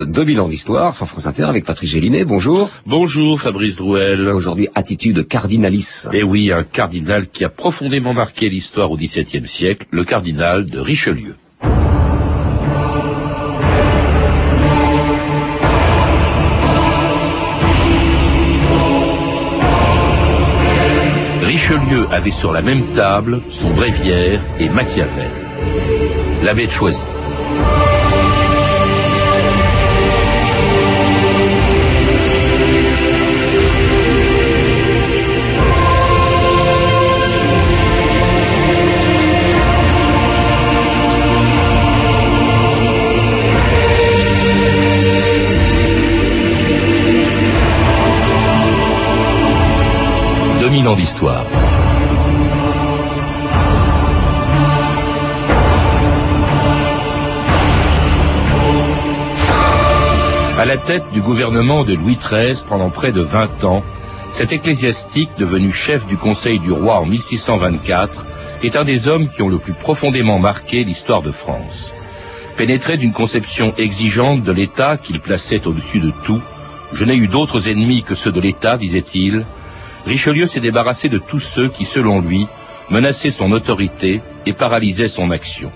2000 ans d'histoire sans France Inter avec Patrice Gélinet. Bonjour. Bonjour Fabrice Drouel. Euh, aujourd'hui, attitude cardinalis. Eh oui, un cardinal qui a profondément marqué l'histoire au XVIIe siècle, le cardinal de Richelieu. Richelieu avait sur la même table son bréviaire et Machiavel. L'abbé de Choisy. À la tête du gouvernement de Louis XIII pendant près de 20 ans, cet ecclésiastique, devenu chef du Conseil du roi en 1624, est un des hommes qui ont le plus profondément marqué l'histoire de France. Pénétré d'une conception exigeante de l'État qu'il plaçait au-dessus de tout, je n'ai eu d'autres ennemis que ceux de l'État, disait-il, Richelieu s'est débarrassé de tous ceux qui, selon lui, menaçaient son autorité et paralysaient son action.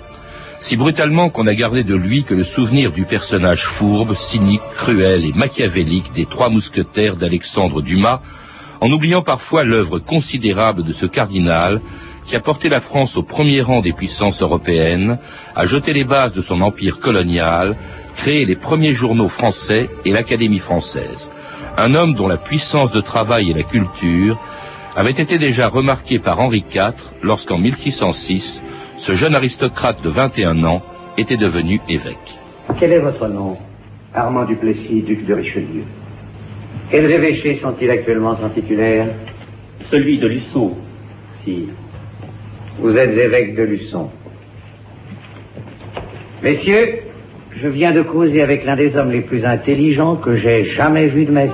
Si brutalement qu'on a gardé de lui que le souvenir du personnage fourbe, cynique, cruel et machiavélique des trois mousquetaires d'Alexandre Dumas, en oubliant parfois l'œuvre considérable de ce cardinal qui a porté la France au premier rang des puissances européennes, a jeté les bases de son empire colonial, créé les premiers journaux français et l'Académie française un homme dont la puissance de travail et la culture avait été déjà remarquée par Henri IV lorsqu'en 1606, ce jeune aristocrate de 21 ans était devenu évêque. Quel est votre nom? Armand Duplessis, duc de Richelieu. Quels évêchés sont-ils actuellement sans titulaire? Celui de Luçon, sire. Vous êtes évêque de Luçon. Messieurs, je viens de causer avec l'un des hommes les plus intelligents que j'ai jamais vus de ma vie.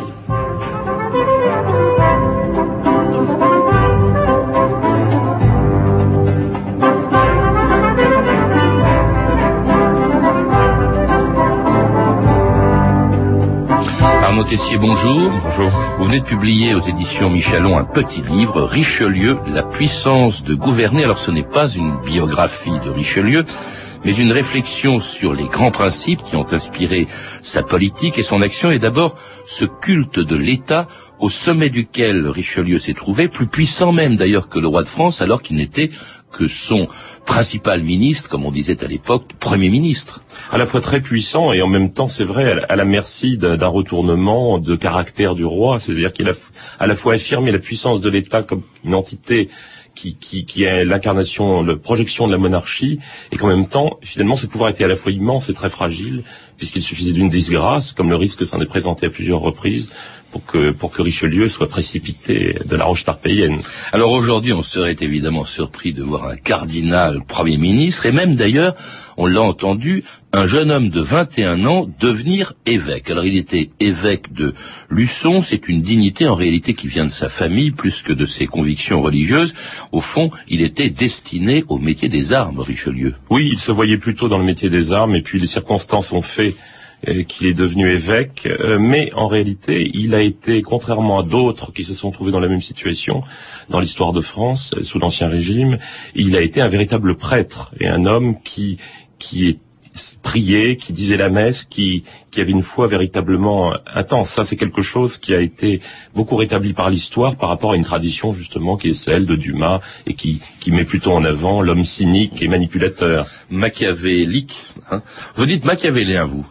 Arnaud Tessier, bonjour. Bonjour. Vous venez de publier aux éditions Michelon un petit livre, Richelieu, la puissance de gouverner. Alors ce n'est pas une biographie de Richelieu, mais une réflexion sur les grands principes qui ont inspiré sa politique et son action, et d'abord ce culte de l'État au sommet duquel Richelieu s'est trouvé, plus puissant même d'ailleurs que le roi de France, alors qu'il n'était que son principal ministre, comme on disait à l'époque, premier ministre. À la fois très puissant et en même temps, c'est vrai, à la merci d'un retournement de caractère du roi, c'est-à-dire qu'il a à la fois affirmé la puissance de l'État comme une entité qui, qui, qui est l'incarnation, la projection de la monarchie, et qu'en même temps, finalement, ce pouvoir était à la fois immense et très fragile, puisqu'il suffisait d'une disgrâce, comme le risque s'en est présenté à plusieurs reprises, pour que, pour que Richelieu soit précipité de la roche tarpéienne. Alors aujourd'hui, on serait évidemment surpris de voir un cardinal Premier ministre, et même d'ailleurs, on l'a entendu, un jeune homme de 21 ans devenir évêque. Alors il était évêque de Luçon, c'est une dignité en réalité qui vient de sa famille plus que de ses convictions religieuses. Au fond, il était destiné au métier des armes, Richelieu. Oui, il se voyait plutôt dans le métier des armes, et puis les circonstances ont fait euh, qu'il est devenu évêque, euh, mais en réalité, il a été, contrairement à d'autres qui se sont trouvés dans la même situation dans l'histoire de France euh, sous l'Ancien Régime, il a été un véritable prêtre et un homme qui qui est priait, qui disait la messe, qui, qui avait une foi véritablement intense. Ça, c'est quelque chose qui a été beaucoup rétabli par l'histoire par rapport à une tradition justement qui est celle de Dumas et qui, qui met plutôt en avant l'homme cynique et manipulateur. Machiavélique. Hein vous dites machiavélien, vous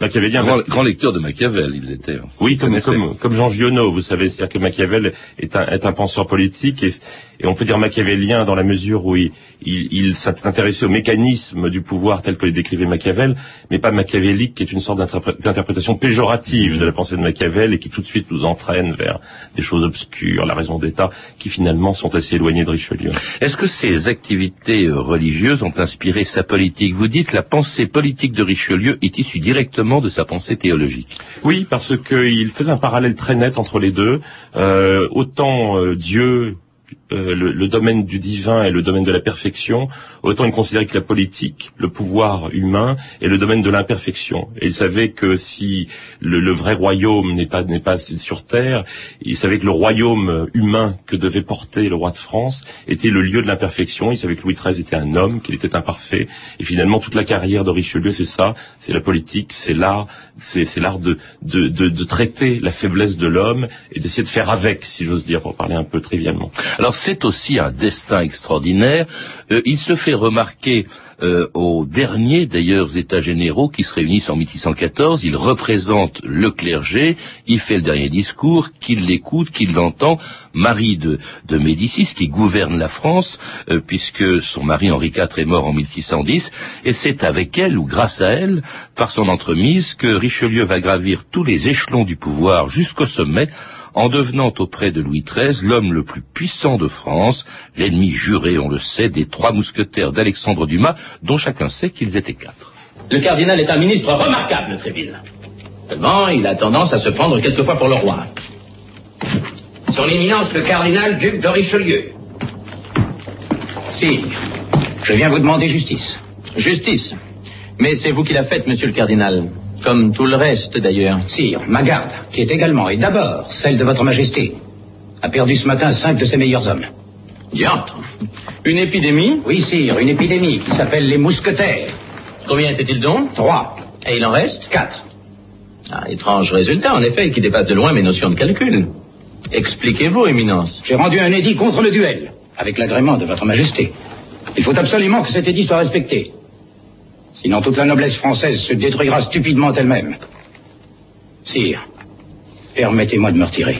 Machiavélien. Grand, grand, lecteur de Machiavel, il était. Oui, comme, comme, comme, Jean Giono, vous savez, c'est-à-dire que Machiavel est un, est un penseur politique et, et, on peut dire machiavélien dans la mesure où il, il, il s'est intéressé au mécanisme du pouvoir tel que les décrivait Machiavel, mais pas machiavélique, qui est une sorte d'interprétation péjorative de la pensée de Machiavel et qui tout de suite nous entraîne vers des choses obscures, la raison d'État, qui finalement sont assez éloignées de Richelieu. Est-ce que ces activités religieuses ont inspiré sa politique? Vous dites la pensée politique de Richelieu est issue directement de sa pensée théologique. Oui, parce qu'il faisait un parallèle très net entre les deux. Euh, autant euh, Dieu euh, le, le, domaine du divin et le domaine de la perfection, autant il considérait que la politique, le pouvoir humain, est le domaine de l'imperfection. Et il savait que si le, le vrai royaume n'est pas n'est pas sur terre, il savait que le royaume humain que devait porter le roi de France était le lieu de l'imperfection. Il savait que Louis XIII était un homme, qu'il était imparfait. Et finalement, toute la carrière de Richelieu, c'est ça, c'est la politique, c'est l'art, c'est l'art de de, de de traiter la faiblesse de l'homme et d'essayer de faire avec, si j'ose dire, pour parler un peu trivialement. Alors c'est aussi un destin extraordinaire. Euh, il se fait remarquer euh, aux derniers d'ailleurs États généraux qui se réunissent en 1614. Il représente le clergé, il fait le dernier discours, qu'il l'écoute, qu'il l'entend. Marie de, de Médicis qui gouverne la France, euh, puisque son mari Henri IV est mort en 1610, et c'est avec elle ou grâce à elle, par son entremise, que Richelieu va gravir tous les échelons du pouvoir jusqu'au sommet en devenant auprès de Louis XIII l'homme le plus puissant de France, l'ennemi juré, on le sait, des trois mousquetaires d'Alexandre Dumas, dont chacun sait qu'ils étaient quatre. Le cardinal est un ministre remarquable, Tréville. Seulement, il a tendance à se prendre quelquefois pour le roi. Son éminence, le cardinal duc de Richelieu. Si, je viens vous demander justice. Justice Mais c'est vous qui la faites, monsieur le cardinal. Comme tout le reste, d'ailleurs. Sire, ma garde, qui est également et d'abord celle de votre majesté, a perdu ce matin cinq de ses meilleurs hommes. Diantre Une épidémie? Oui, sire, une épidémie qui s'appelle les mousquetaires. Combien était-il donc? Trois. Et il en reste? Quatre. Ah, étrange résultat, en effet, qui dépasse de loin mes notions de calcul. Expliquez-vous, Éminence. J'ai rendu un édit contre le duel, avec l'agrément de votre majesté. Il faut absolument que cet édit soit respecté. Sinon toute la noblesse française se détruira stupidement elle-même. Sire, permettez-moi de me retirer.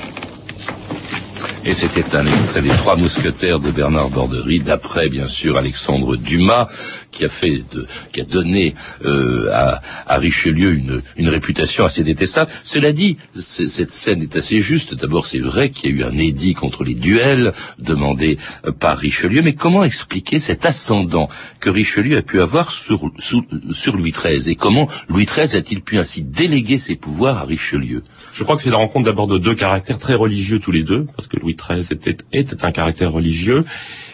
Et c'était un extrait des Trois Mousquetaires de Bernard Borderie, d'après bien sûr Alexandre Dumas, qui a fait, de, qui a donné euh, à, à, Richelieu une, une, réputation assez détestable. Cela dit, cette scène est assez juste. D'abord, c'est vrai qu'il y a eu un édit contre les duels demandé euh, par Richelieu, mais comment expliquer cet ascendant que Richelieu a pu avoir sur, sur, sur Louis XIII et comment Louis XIII a-t-il pu ainsi déléguer ses pouvoirs à Richelieu? Je crois que c'est la rencontre d'abord de deux caractères très religieux tous les deux, parce que Louis XIII était, était un caractère religieux,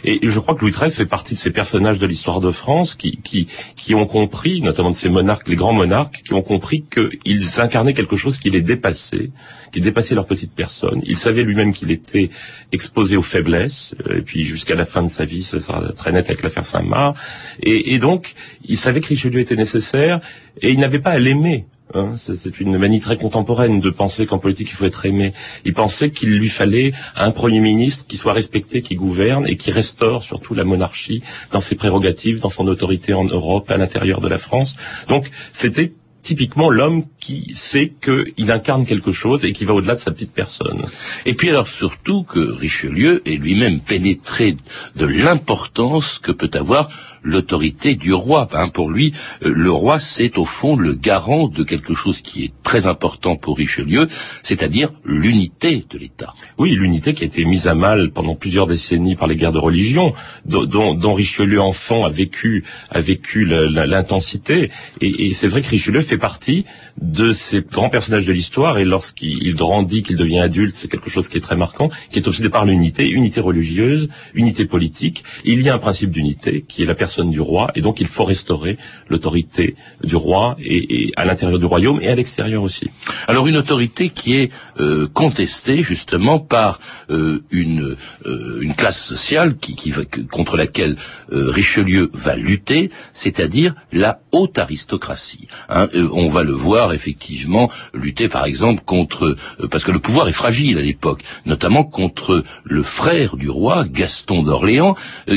et je crois que Louis XIII fait partie de ces personnages de l'histoire de France qui, qui, qui ont compris, notamment de ces monarques, les grands monarques, qui ont compris qu'ils incarnaient quelque chose qui les dépassait, qui dépassait leur petite personne. Il savait lui-même qu'il était exposé aux faiblesses, euh, et puis jusqu'à la fin de sa vie, ça sera très net avec l'affaire Saint-Marc. Et, et donc, il savait que Richelieu était nécessaire, et il n'avait pas à l'aimer. Hein, c'est une manie très contemporaine de penser qu'en politique il faut être aimé. Il pensait qu'il lui fallait un Premier ministre qui soit respecté, qui gouverne et qui restaure surtout la monarchie dans ses prérogatives, dans son autorité en Europe, à l'intérieur de la France. Donc c'était typiquement l'homme qui sait qu'il incarne quelque chose et qui va au-delà de sa petite personne. Et puis alors surtout que Richelieu est lui-même pénétré de l'importance que peut avoir l'autorité du roi. Hein, pour lui, euh, le roi, c'est au fond le garant de quelque chose qui est très important pour Richelieu, c'est-à-dire l'unité de l'État. Oui, l'unité qui a été mise à mal pendant plusieurs décennies par les guerres de religion, dont, dont Richelieu enfant a vécu, a vécu l'intensité. Et, et c'est vrai que Richelieu fait partie de ces grands personnages de l'histoire. Et lorsqu'il grandit, qu'il devient adulte, c'est quelque chose qui est très marquant, qui est obsédé par l'unité, unité religieuse, unité politique. Il y a un principe d'unité qui est la personne du roi, et donc il faut restaurer l'autorité du roi et, à l'intérieur du royaume et à l'extérieur aussi. Alors une autorité qui est euh, contestée justement par euh, une euh, une classe sociale qui, qui va, contre laquelle Richelieu va lutter, c'est-à-dire la haute aristocratie. Hein. on va le voir effectivement lutter par exemple contre parce que le pouvoir est fragile à l'époque, notamment contre le frère du roi Gaston d'Orléans,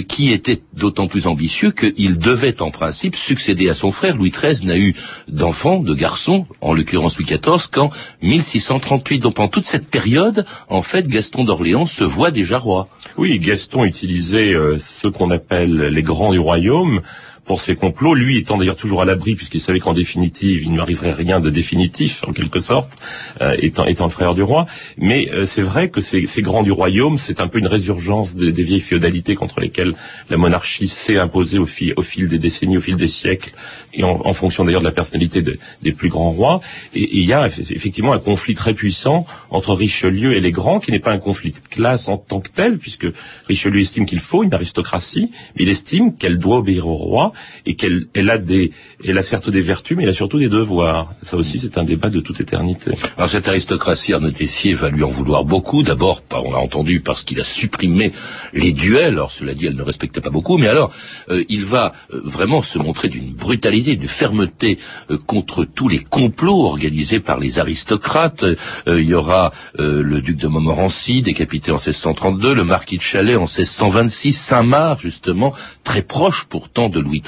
qui était d'autant plus ambitieux qu'il devait en principe succéder à son frère. Louis XIII n'a eu d'enfant, de garçon, en l'occurrence Louis XIV, qu'en 1638. Donc pendant toute cette période, en fait, Gaston d'Orléans se voit déjà roi. Oui, Gaston utilisait euh, ce qu'on appelle les grands du royaume pour ces complots, lui étant d'ailleurs toujours à l'abri puisqu'il savait qu'en définitive il ne arriverait rien de définitif en quelque sorte, euh, étant, étant le frère du roi. Mais euh, c'est vrai que ces, ces, grands du royaume, c'est un peu une résurgence des, des, vieilles féodalités contre lesquelles la monarchie s'est imposée au fil, au fil des décennies, au fil des siècles, et en, en fonction d'ailleurs de la personnalité de, des plus grands rois. Et il y a effectivement un conflit très puissant entre Richelieu et les grands, qui n'est pas un conflit de classe en tant que tel, puisque Richelieu estime qu'il faut une aristocratie, mais il estime qu'elle doit obéir au roi et qu'elle elle a des, elle a certes des vertus, mais elle a surtout des devoirs. Ça aussi, c'est un débat de toute éternité. Alors cette aristocratie, Arnaud Tessier va lui en vouloir beaucoup. D'abord, on l'a entendu, parce qu'il a supprimé les duels. Alors cela dit, elle ne respectait pas beaucoup, mais alors euh, il va euh, vraiment se montrer d'une brutalité, d'une fermeté euh, contre tous les complots organisés par les aristocrates. Euh, il y aura euh, le duc de Montmorency, décapité en 1632, le marquis de Chalais en 1626, Saint-Marc justement, très proche pourtant de Louis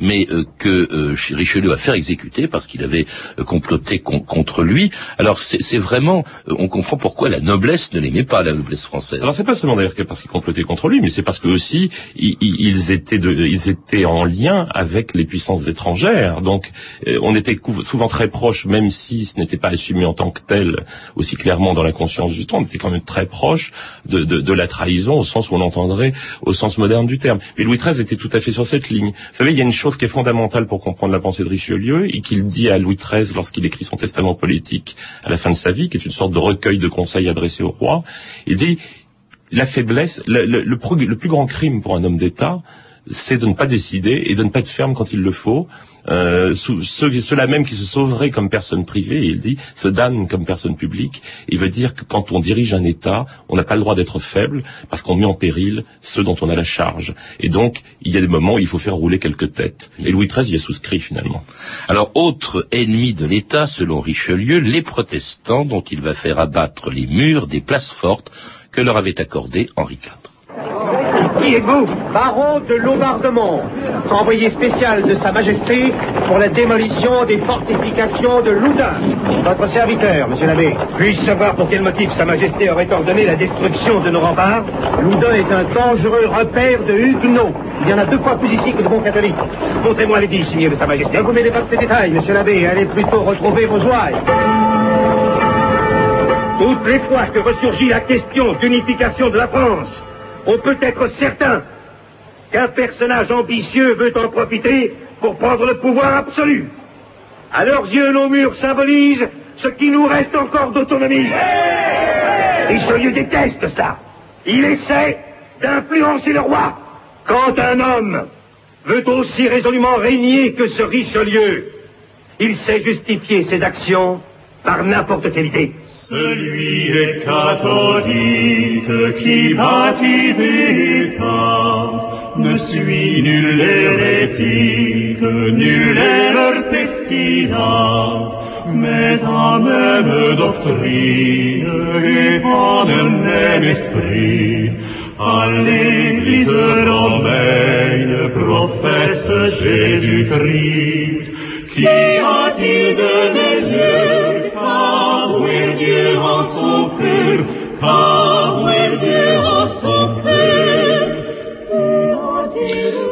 Mais euh, que Richelieu va faire exécuter parce qu'il avait comploté con contre lui. Alors c'est vraiment, on comprend pourquoi la noblesse ne l'aimait pas, la noblesse française. Alors c'est pas seulement d'ailleurs parce qu'il complotait contre lui, mais c'est parce que aussi ils, étaient de, ils étaient en lien avec les puissances étrangères. Donc on était souvent très proches, même si ce n'était pas assumé en tant que tel aussi clairement dans la conscience du temps. On était quand même très proche de, de, de, la trahison au sens où on entendrait au sens moderne du terme. Mais Louis XIII était tout à fait sur cette ligne. Vous savez, il y a une chose qui est fondamentale pour comprendre la pensée de Richelieu et qu'il dit à Louis XIII lorsqu'il écrit son testament politique à la fin de sa vie, qui est une sorte de recueil de conseils adressés au roi. Il dit la faiblesse, le, le, plus grand crime pour un homme d'État, c'est de ne pas décider et de ne pas être ferme quand il le faut, euh, ceux-là même qui se sauveraient comme personne privée, il dit, se damnent comme personne publique. Il veut dire que quand on dirige un État, on n'a pas le droit d'être faible parce qu'on met en péril ceux dont on a la charge. Et donc, il y a des moments où il faut faire rouler quelques têtes. Et Louis XIII y est souscrit finalement. Alors, autre ennemi de l'État, selon Richelieu, les protestants dont il va faire abattre les murs des places fortes que leur avait accordé Henri IV. Qui êtes-vous Baron de Lombardement, envoyé spécial de Sa Majesté pour la démolition des fortifications de Loudun. Votre serviteur, monsieur l'abbé. Puis-je savoir pour quel motif Sa Majesté aurait ordonné la destruction de nos remparts Loudun est un dangereux repère de Huguenots. Il y en a deux fois plus ici que de bons catholiques. Montrez-moi les dix signés de Sa Majesté. Ne vous mêlez pas de ces détails, monsieur l'abbé. Allez plutôt retrouver vos ouailles. Toutes les fois que ressurgit la question d'unification de la France, on peut être certain qu'un personnage ambitieux veut en profiter pour prendre le pouvoir absolu. À leurs yeux, nos murs symbolisent ce qui nous reste encore d'autonomie. Richelieu déteste ça. Il essaie d'influencer le roi. Quand un homme veut aussi résolument régner que ce Richelieu, il sait justifier ses actions par n'importe quelle idée. Celui est catholique qui baptise et tente, ne suit nul hérétique, nul erreur pestilente, mais en même doctrine et en même esprit. À l'église romaine professe Jésus-Christ, qui a-t-il de meilleur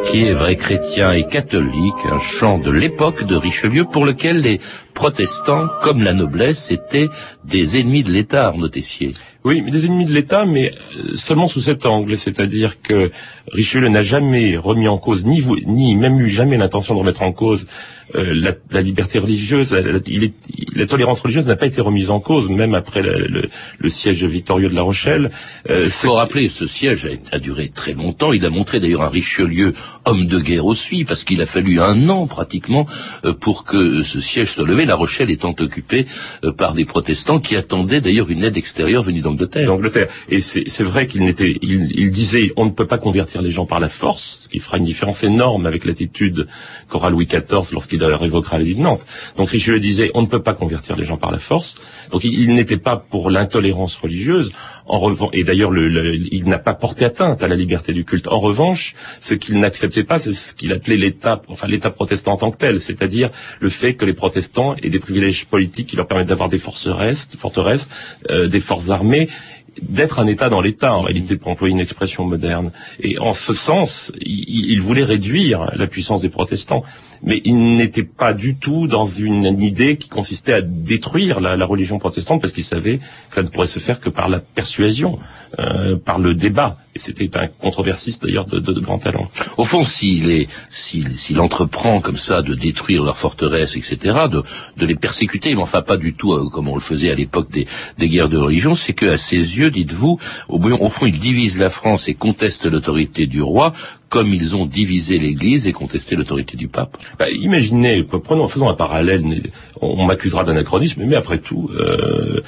qui est vrai chrétien et catholique, un chant de l'époque de Richelieu pour lequel les protestants, comme la noblesse, étaient des ennemis de l'État, Arnaud Tessier. Oui, mais des ennemis de l'État, mais seulement sous cet angle, c'est-à-dire que Richelieu n'a jamais remis en cause, ni, ni même eu jamais l'intention de remettre en cause euh, la, la, liberté religieuse, la, il est, la tolérance religieuse n'a pas été remise en cause, même après le, le, siège victorieux de La Rochelle. Euh, il faut rappeler, ce siège a, a, duré très longtemps. Il a montré d'ailleurs un Richelieu homme de guerre aussi, parce qu'il a fallu un an pratiquement euh, pour que ce siège soit levé. La Rochelle étant occupée euh, par des protestants qui attendaient d'ailleurs une aide extérieure venue d'Angleterre. D'Angleterre. Et c'est vrai qu'il n'était, il, disait, on ne peut pas convertir les gens par la force, ce qui fera une différence énorme avec l'attitude qu'aura Louis XIV lorsqu'il révoquera l'édit de Nantes. Donc Richelieu disait on ne peut pas convertir les gens par la force. Donc il n'était pas pour l'intolérance religieuse. Et d'ailleurs le, il n'a pas porté atteinte à la liberté du culte. En revanche, ce qu'il n'acceptait pas, c'est ce qu'il appelait l'État, enfin l'État protestant en tant que tel, c'est-à-dire le fait que les protestants aient des privilèges politiques qui leur permettent d'avoir des forteresses, euh, des forces armées d'être un État dans l'État, en réalité, pour employer une expression moderne. Et en ce sens, il voulait réduire la puissance des protestants mais il n'était pas du tout dans une, idée qui consistait à détruire la, religion protestante parce qu'il savait que ça ne pourrait se faire que par la persuasion, euh, par le débat. Et c'était un controversiste d'ailleurs de, grand talent. Au fond, s'il est, s'il, entreprend comme ça de détruire leurs forteresses, etc., de, de les persécuter, mais enfin pas du tout euh, comme on le faisait à l'époque des, des guerres de religion, c'est qu'à ses yeux, dites-vous, au, au fond, il divise la France et conteste l'autorité du roi comme ils ont divisé l'Église et contesté l'autorité du pape. Bah, imaginez, prenons, faisons un parallèle, on, m'accusera d'anachronisme, mais après tout, euh,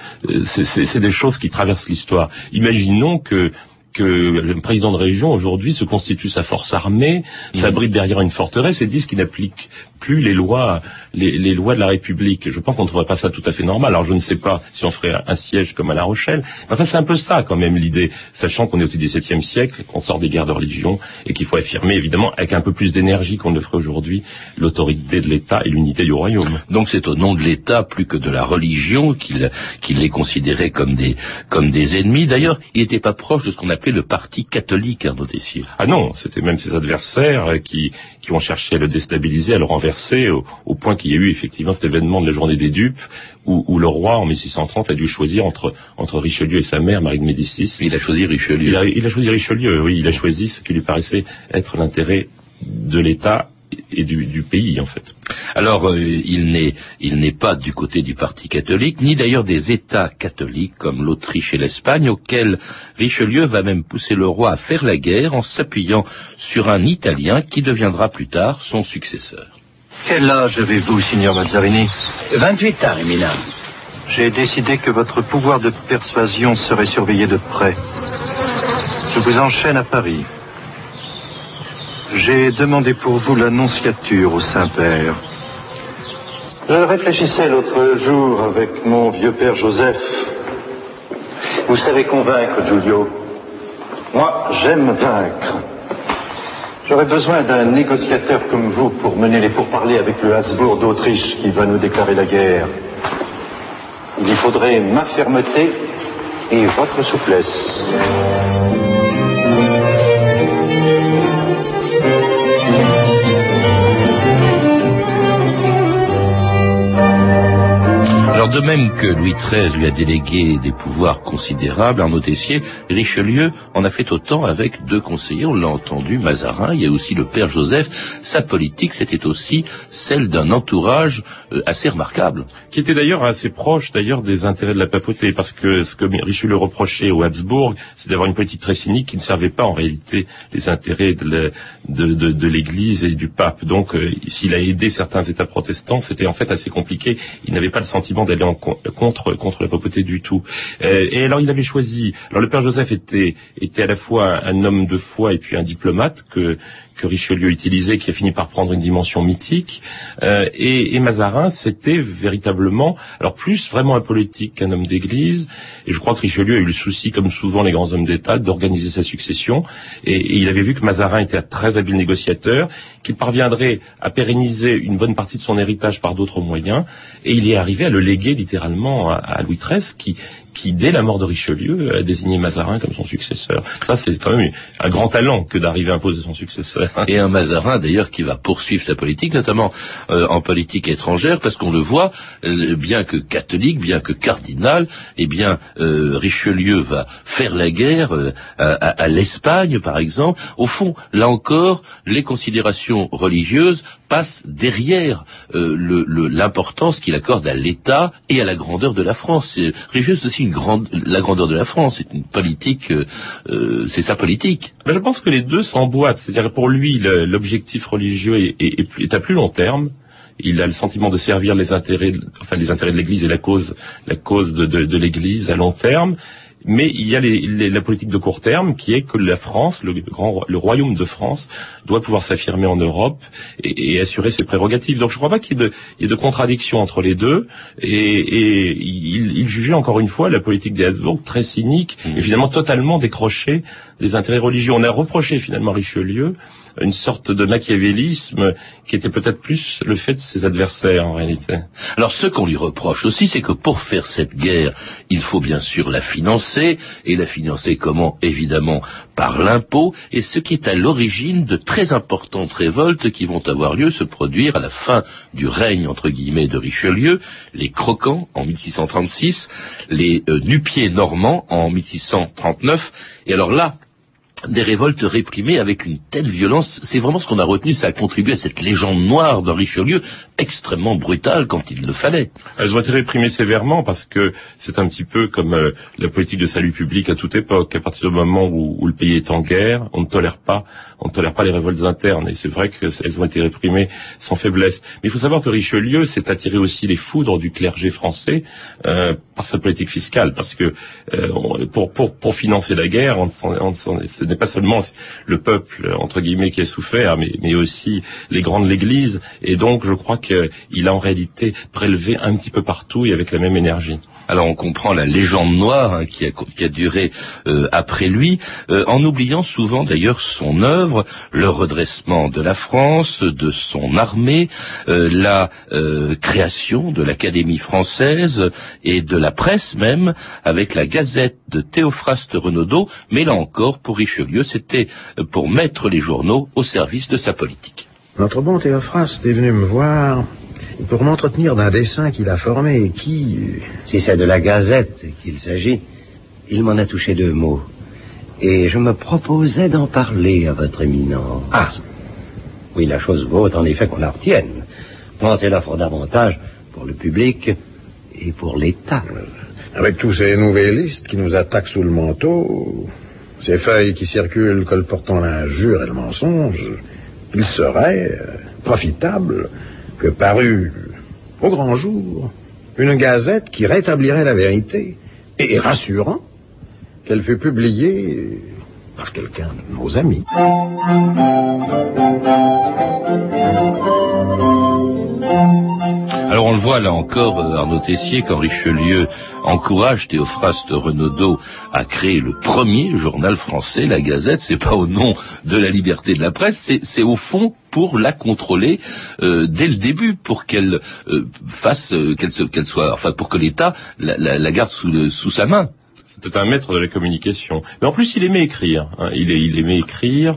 c'est des choses qui traversent l'histoire. Imaginons que que le président de région aujourd'hui se constitue sa force armée, s'abrite derrière une forteresse et dit qu'il n'applique plus les lois, les, lois de la République. Je pense qu'on ne trouverait pas ça tout à fait normal. Alors je ne sais pas si on ferait un siège comme à La Rochelle. Enfin, c'est un peu ça quand même l'idée, sachant qu'on est au XVIIe siècle, qu'on sort des guerres de religion et qu'il faut affirmer évidemment avec un peu plus d'énergie qu'on ne le ferait aujourd'hui l'autorité de l'État et l'unité du royaume. Donc c'est au nom de l'État plus que de la religion qu'il qu'il les considérait comme des comme des ennemis. D'ailleurs, il n'était pas proche de ce qu'on appelait le parti catholique, Arnaud Tessier. Ah non, c'était même ses adversaires qui qui ont cherché à le déstabiliser, à le renverser au, point qu'il y a eu effectivement cet événement de la journée des dupes où, le roi en 1630 a dû choisir entre entre Richelieu et sa mère Marie de Médicis. Il a choisi Richelieu. Il a, il a choisi Richelieu. Oui, il a choisi ce qui lui paraissait être l'intérêt de l'État et du, pays en fait. Alors euh, il n'est il n'est pas du côté du parti catholique ni d'ailleurs des États catholiques comme l'Autriche et l'Espagne auxquels Richelieu va même pousser le roi à faire la guerre en s'appuyant sur un Italien qui deviendra plus tard son successeur. Quel âge avez-vous, signor Mazzarini? 28 ans, éminent. J'ai décidé que votre pouvoir de persuasion serait surveillé de près. Je vous enchaîne à Paris. J'ai demandé pour vous l'annonciature au Saint-Père. Je réfléchissais l'autre jour avec mon vieux père Joseph. Vous savez convaincre, Giulio. Moi, j'aime vaincre. J'aurais besoin d'un négociateur comme vous pour mener les pourparlers avec le Habsbourg d'Autriche qui va nous déclarer la guerre. Il y faudrait ma fermeté et votre souplesse. De même que Louis XIII lui a délégué des pouvoirs considérables, Arnaud Tessier, Richelieu en a fait autant avec deux conseillers, on l'a entendu, Mazarin, il y a aussi le père Joseph. Sa politique, c'était aussi celle d'un entourage euh, assez remarquable. Qui était d'ailleurs assez proche d'ailleurs des intérêts de la papauté, parce que ce que Richelieu reprochait au Habsbourg, c'est d'avoir une politique très cynique qui ne servait pas en réalité les intérêts de l'Église et du pape. Donc euh, s'il a aidé certains États protestants, c'était en fait assez compliqué. Il n'avait pas le sentiment contre la papauté du tout. Euh, et alors il avait choisi. Alors le père Joseph était était à la fois un homme de foi et puis un diplomate que que Richelieu utilisait, qui a fini par prendre une dimension mythique. Euh, et, et, Mazarin, c'était véritablement, alors plus vraiment un politique qu'un homme d'église. Et je crois que Richelieu a eu le souci, comme souvent les grands hommes d'État, d'organiser sa succession. Et, il avait vu que Mazarin était un très habile négociateur, qu'il parviendrait à pérenniser une bonne partie de son héritage par d'autres moyens. Et il est arrivé à le léguer littéralement à, à Louis XIII, qui, qui, dès la mort de Richelieu, a désigné Mazarin comme son successeur. Ça, c'est quand même un grand talent que d'arriver à imposer son successeur. Et un Mazarin, d'ailleurs, qui va poursuivre sa politique, notamment euh, en politique étrangère, parce qu'on le voit, euh, bien que catholique, bien que cardinal, eh bien, euh, Richelieu va faire la guerre à, à l'Espagne, par exemple. Au fond, là encore, les considérations religieuses passent derrière l'importance qu'il accorde à l'État et à la grandeur de la France. Richelieu, aussi la grandeur de la France. C'est une politique, c'est sa politique. Mais je pense que les deux s'emboîtent. C'est-à-dire pour lui, l'objectif religieux est, à plus long terme. Il a le sentiment de servir les intérêts, enfin les intérêts de l'Église et la cause, la cause de l'Église à long terme. Mais il y a la politique de court terme qui est que la France, le, grand, le royaume de France, doit pouvoir s'affirmer en Europe et, assurer ses prérogatives. Donc je ne crois pas qu'il y, ait de contradiction entre les deux. Et, il, jugeait encore une fois la politique des Habsbourg très cynique mmh. et finalement totalement décrochée des intérêts religieux. On a reproché finalement Richelieu une sorte de machiavélisme qui était peut-être plus le fait de ses adversaires en réalité. Alors ce qu'on lui reproche aussi, c'est que pour faire cette guerre, il faut bien sûr la financer, et la financer comment? Évidemment par l'impôt, et ce qui est à l'origine de très importantes révoltes qui vont avoir lieu, se produire à la fin du règne entre guillemets de Richelieu, les Croquants en 1636, les euh, Nupiers normands en 1639, et alors là, des révoltes réprimées avec une telle violence. C'est vraiment ce qu'on a retenu, ça a contribué à cette légende noire de Richelieu, extrêmement brutale quand il le fallait. Elles ont été réprimées sévèrement parce que c'est un petit peu comme euh, la politique de salut public à toute époque. À partir du moment où, où, le pays est en guerre, on ne tolère pas, on ne tolère pas les révoltes internes. Et c'est vrai qu'elles ont été réprimées sans faiblesse. Mais il faut savoir que Richelieu s'est attiré aussi les foudres du clergé français euh, par sa politique fiscale, parce que euh, pour, pour, pour financer la guerre, on, on, on, n'est pas seulement le peuple entre guillemets qui a souffert, mais, mais aussi les grands de l'Église. Et donc, je crois qu'il a en réalité prélevé un petit peu partout et avec la même énergie. Alors on comprend la légende noire hein, qui, a, duré euh, après lui, euh, en oubliant souvent d'ailleurs son œuvre, le redressement de la France, de son armée, euh, la création de l'Académie française et de la presse même, avec la Gazette de Théophraste Renaudot. Mais là encore, pour Richelieu, c'était pour mettre les journaux au service de sa politique. Notre bon Théophraste est venu me voir pour m'entretenir d'un dessin qu'il a formé et qui... Si c'est de la Gazette qu'il s'agit, il m'en a touché deux mots. Et je me proposais d'en parler à votre éminence. Ah Oui, la chose vaut en effet qu'on la retienne. Tant elle offre davantage pour le public et pour l'État. Avec tous ces nouvellistes qui nous attaquent sous le manteau, ces feuilles qui circulent colportant l'injure et le mensonge, il serait profitable que parut au grand jour une gazette qui rétablirait la vérité et rassurant qu'elle fut publiée par quelqu'un de nos amis. Alors on le voit là encore, euh, Arnaud Tessier, quand Richelieu encourage Théophraste Renaudot à créer le premier journal français, la Gazette, c'est pas au nom de la liberté de la presse, c'est au fond pour la contrôler euh, dès le début, pour qu'elle euh, fasse, euh, qu'elle soit, enfin pour que l'État la, la, garde sous, le, sous sa main. C'était un maître de la communication. Mais en plus, il aimait écrire. Hein. Il, aimait écrire.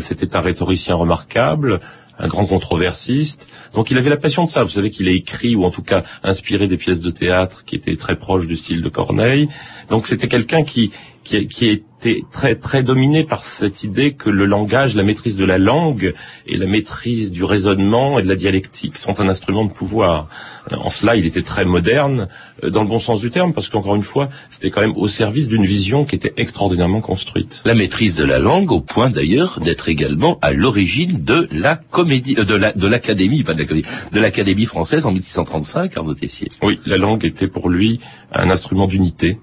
C'était un rhétoricien remarquable un grand controversiste. Donc il avait la passion de ça. Vous savez qu'il a écrit ou en tout cas inspiré des pièces de théâtre qui étaient très proches du style de Corneille. Donc c'était quelqu'un qui, qui, qui était très très dominé par cette idée que le langage, la maîtrise de la langue et la maîtrise du raisonnement et de la dialectique sont un instrument de pouvoir. En cela, il était très moderne dans le bon sens du terme, parce qu'encore une fois, c'était quand même au service d'une vision qui était extraordinairement construite. La maîtrise de la langue, au point d'ailleurs d'être également à l'origine de la comédie, euh, de la de l'académie, pas de l'académie, de l'académie française en 1635, Arnaud Tessier. Oui, la langue était pour lui un instrument d'unité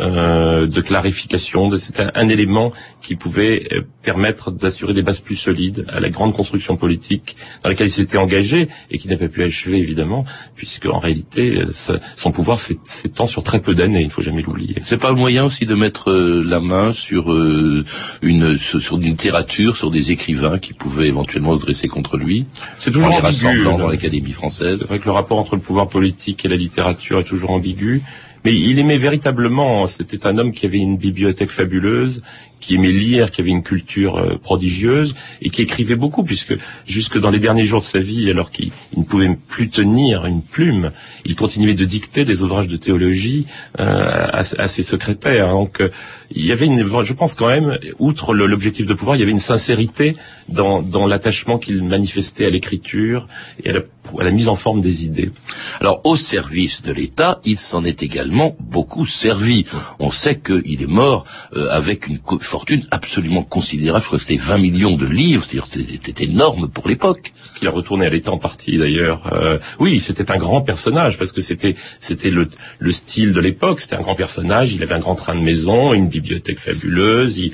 euh, de clarification. C'était un, un, élément qui pouvait euh, permettre d'assurer des bases plus solides à la grande construction politique dans laquelle il s'était engagé et qui n'a pas pu achever évidemment, puisque en réalité ça, son pouvoir s'étend sur très peu d'années. Il ne faut jamais l'oublier. C'est pas le moyen aussi de mettre euh, la main sur euh, une sur une littérature, sur des écrivains qui pouvaient éventuellement se dresser contre lui? C'est toujours en les ambigu, rassemblant dans l'Académie française. C'est vrai que le rapport entre le pouvoir politique et la littérature est toujours ambigu. Mais il aimait véritablement, c'était un homme qui avait une bibliothèque fabuleuse, qui aimait lire, qui avait une culture euh, prodigieuse et qui écrivait beaucoup, puisque jusque dans les derniers jours de sa vie, alors qu'il ne pouvait plus tenir une plume, il continuait de dicter des ouvrages de théologie euh, à, ses secrétaires. Donc euh, il y avait une, je pense quand même, outre l'objectif de pouvoir, il y avait une sincérité dans, l'attachement qu'il manifestait à l'écriture et à la, mise en forme des idées. Alors au service de l'État, il s'en est également beaucoup servi. On sait qu'il est mort avec une fortune absolument considérable. Je crois que c'était 20 millions de livres, c'est-à-dire c'était énorme pour l'époque. Qu'il a retourné à l'état en partie d'ailleurs. Euh, oui, c'était un grand personnage parce que c'était c'était le, le style de l'époque. C'était un grand personnage. Il avait un grand train de maison, une bibliothèque fabuleuse. Il,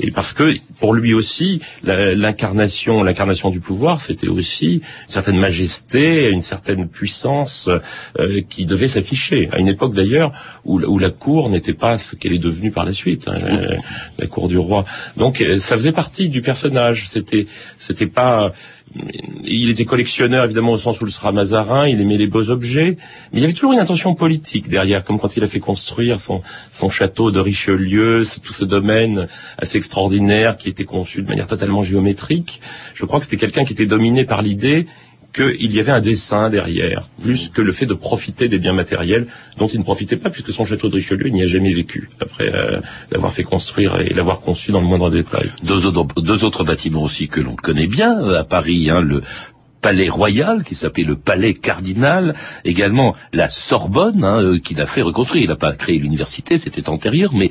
et parce que pour lui aussi, l'incarnation, l'incarnation du pouvoir, c'était aussi une certaine majesté, une certaine puissance euh, qui devait s'afficher. À une époque d'ailleurs où, où la cour n'était pas ce qu'elle est devenue par la suite, hein, la, la cour du roi. Donc euh, ça faisait partie du personnage. C'était, c'était pas il était collectionneur évidemment au sens où le sera Mazarin, il aimait les beaux objets, mais il y avait toujours une intention politique derrière, comme quand il a fait construire son, son château de Richelieu, tout ce domaine assez extraordinaire qui était conçu de manière totalement géométrique. Je crois que c'était quelqu'un qui était dominé par l'idée qu'il y avait un dessin derrière, plus que le fait de profiter des biens matériels dont il ne profitait pas, puisque son château de Richelieu, il n'y a jamais vécu, après euh, l'avoir fait construire et l'avoir conçu dans le moindre détail. Deux autres, deux autres bâtiments aussi que l'on connaît bien euh, à Paris, hein, le palais royal qui s'appelait le palais cardinal, également la Sorbonne hein, euh, qu'il a fait reconstruire. Il n'a pas créé l'université, c'était antérieur, mais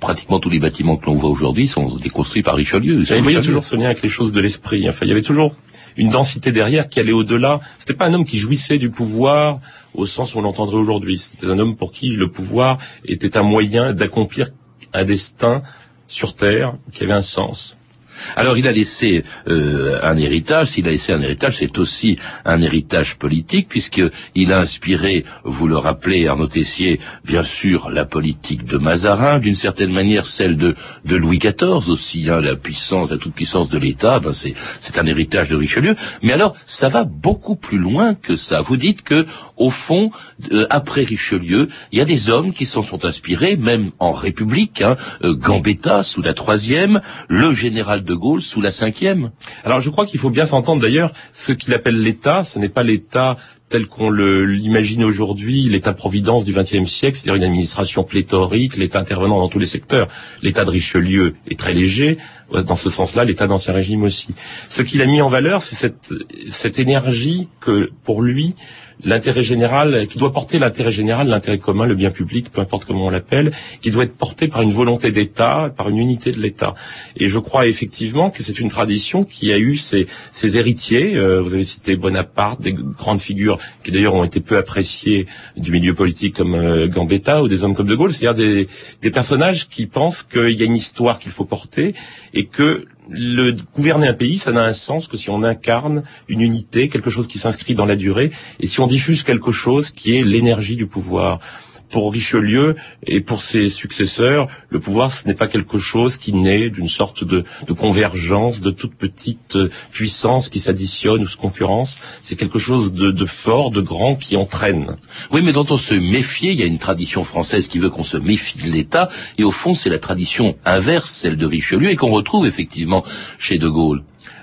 pratiquement tous les bâtiments que l'on voit aujourd'hui sont des construits par Richelieu. Il voyait toujours ce lien avec les choses de l'esprit. Enfin, il y avait toujours une densité derrière qui allait au-delà. C'était pas un homme qui jouissait du pouvoir au sens où on l'entendrait aujourd'hui. C'était un homme pour qui le pouvoir était un moyen d'accomplir un destin sur Terre qui avait un sens. Alors il a laissé euh, un héritage. S'il a laissé un héritage, c'est aussi un héritage politique, puisqu'il a inspiré, vous le rappelez, Arnaud Tessier, bien sûr, la politique de Mazarin, d'une certaine manière celle de, Louis XIV aussi, hein, la puissance, la toute puissance de l'État, ben c'est, un héritage de Richelieu. Mais alors, ça va beaucoup plus loin que ça. Vous dites que, au fond, après Richelieu, il y a des hommes qui s'en sont inspirés, même en République, hein, euh, Gambetta sous la troisième, le général de Gaulle sous la cinquième. Alors je crois qu'il faut bien s'entendre d'ailleurs, ce qu'il appelle l'État, ce n'est pas l'État tel qu'on l'imagine aujourd'hui, l'État-providence du XXe siècle, c'est-à-dire une administration pléthorique, l'État intervenant dans tous les secteurs. L'État de Richelieu est très léger, euh, dans ce sens-là, l'État d'Ancien Régime aussi. Ce qu'il a mis en valeur, c'est cette, cette énergie que, pour lui, l'intérêt général, qui doit porter l'intérêt général, l'intérêt commun, le bien public, peu importe comment on l'appelle, qui doit être porté par une volonté d'État, par une unité de l'État. Et je crois effectivement que c'est une tradition qui a eu ses, ses héritiers. Euh, vous avez cité Bonaparte, des grandes figures qui d'ailleurs ont été peu appréciées du milieu politique comme euh, Gambetta ou des hommes comme De Gaulle, c'est-à-dire des, des personnages qui pensent qu'il y a une histoire qu'il faut porter et que le gouverner un pays, ça n'a un sens que si on incarne une unité, quelque chose qui s'inscrit dans la durée, et si on diffuse quelque chose qui est l'énergie du pouvoir. Pour Richelieu et pour ses successeurs, le pouvoir, ce n'est pas quelque chose qui naît d'une sorte de, convergence, de toute petite euh, puissance qui s'additionne ou se concurrence. C'est quelque chose de, de fort, de grand, qui entraîne. Oui, mais dont on se méfiait, il y a une tradition française qui veut qu'on se méfie de l'État, et au fond, c'est la tradition inverse, celle de Richelieu, et qu'on retrouve effectivement chez De Gaulle.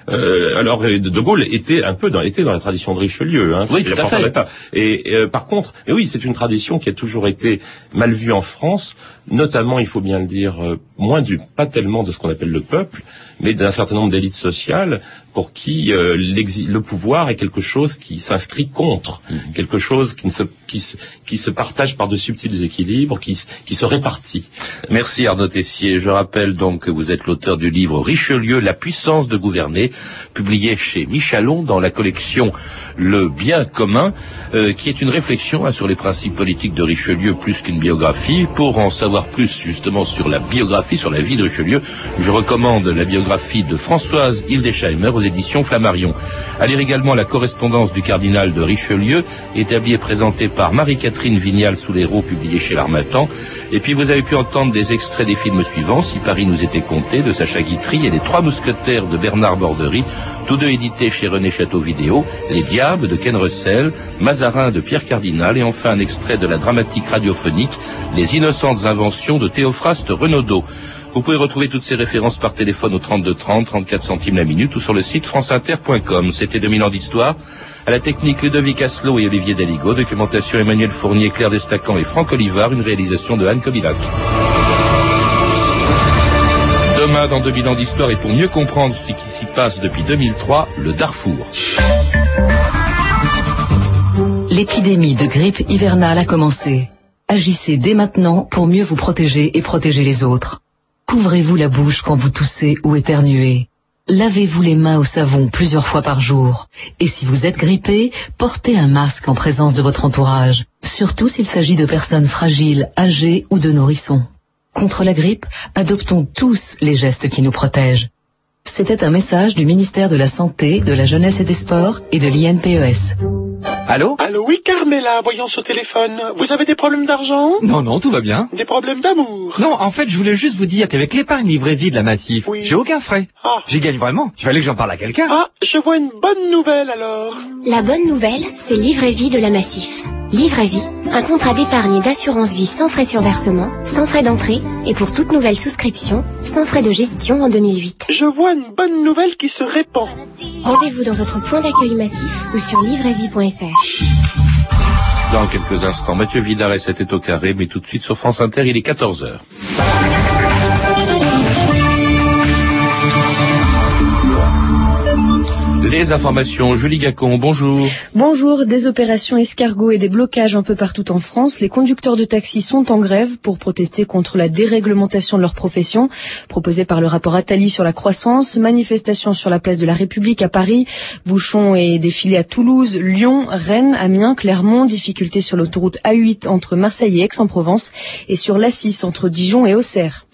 Euh, alors euh, De Gaulle était un peu dans, était dans la tradition de Richelieu, hein, Oui, tout à fait. Et euh, par contre, mais oui, c'est une tradition qui a toujours été mal vue en France, notamment, il faut bien le dire, euh, moins du, pas tellement de ce qu'on appelle le peuple, mais d'un certain nombre d'élites sociales pour qui euh, le pouvoir est quelque chose qui s'inscrit contre, Mhm. quelque chose qui, ne se, qui, se, qui se partage par de subtils équilibres, qui, qui se répartit. Merci Arnaud Tessier. Je rappelle donc que vous êtes l'auteur du livre Richelieu, la puissance de gouverner, publié chez Michalon dans la collection Le bien commun, euh, qui est une réflexion hein, sur les principes politiques de Richelieu plus qu'une biographie. Pour en savoir plus justement sur la biographie, sur la vie de Richelieu, je recommande la biographie de Françoise Hildesheimer éditions Flammarion. À lire également la correspondance du cardinal de Richelieu, établie et présentée par Marie-Catherine Vignal sous l'héros, publié chez l'Armatan. Et puis vous avez pu entendre des extraits des films suivants, Si Paris nous était compté, de Sacha Guitry et Les Trois Mousquetaires de Bernard Bordery, tous deux édités chez René Château Vidéo, Les Diables de Ken Russell, Mazarin de Pierre Cardinal et enfin un extrait de la dramatique radiophonique Les Innocentes Inventions de Théophraste Renaudot. Vous pouvez retrouver toutes ces références par téléphone au 32 30, 34 centimes la minute ou sur le site franceinter.com. C'était 2000 ans d'histoire. À la technique Ludovic Asselot et Olivier Daligo, documentation Emmanuel Fournier, Claire Destacan et Franck Olivard, une réalisation de Anne Kobilac. Demain, dans 2000 ans d'histoire, et pour mieux comprendre ce qui s'y passe depuis 2003, le Darfour. L'épidémie de grippe hivernale a commencé. Agissez dès maintenant pour mieux vous protéger et protéger les autres. Couvrez-vous la bouche quand vous toussez ou éternuez. Lavez-vous les mains au savon plusieurs fois par jour. Et si vous êtes grippé, portez un masque en présence de votre entourage, surtout s'il s'agit de personnes fragiles, âgées ou de nourrissons. Contre la grippe, adoptons tous les gestes qui nous protègent. C'était un message du ministère de la Santé, de la Jeunesse et des Sports et de l'INPES. Allô Allô, oui, Carmela, voyance au téléphone. Vous avez des problèmes d'argent Non, non, tout va bien. Des problèmes d'amour Non, en fait, je voulais juste vous dire qu'avec l'épargne livrée vie de la Massif, j'ai aucun frais. Ah. J'y gagne vraiment. Il fallait que j'en parle à quelqu'un. Ah, je vois une bonne nouvelle alors. La bonne nouvelle, c'est Livret Vie de la Massif. Livret Vie, un contrat d'épargne et d'assurance vie sans frais sur versement, sans frais d'entrée et pour toute nouvelle souscription, sans frais de gestion en 2008. Je vois une bonne nouvelle qui se répand. Rendez-vous dans votre point d'accueil massif ou sur livretvie.fr. Dans quelques instants, Mathieu Vidal était au carré, mais tout de suite sur France Inter, il est 14 Les informations, Julie Gacon, bonjour. Bonjour, des opérations escargots et des blocages un peu partout en France. Les conducteurs de taxi sont en grève pour protester contre la déréglementation de leur profession, proposée par le rapport Attali sur la croissance, manifestation sur la place de la République à Paris, bouchons et défilés à Toulouse, Lyon, Rennes, Amiens, Clermont, difficultés sur l'autoroute A8 entre Marseille et Aix-en-Provence et sur l'A6 entre Dijon et Auxerre.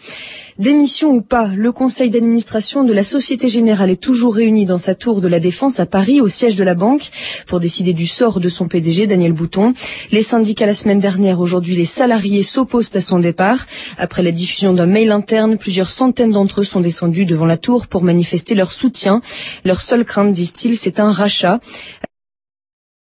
Démission ou pas, le conseil d'administration de la Société Générale est toujours réuni dans sa tour de la Défense à Paris, au siège de la banque, pour décider du sort de son PDG, Daniel Bouton. Les syndicats la semaine dernière, aujourd'hui les salariés s'opposent à son départ. Après la diffusion d'un mail interne, plusieurs centaines d'entre eux sont descendus devant la tour pour manifester leur soutien. Leur seule crainte, disent-ils, c'est un rachat.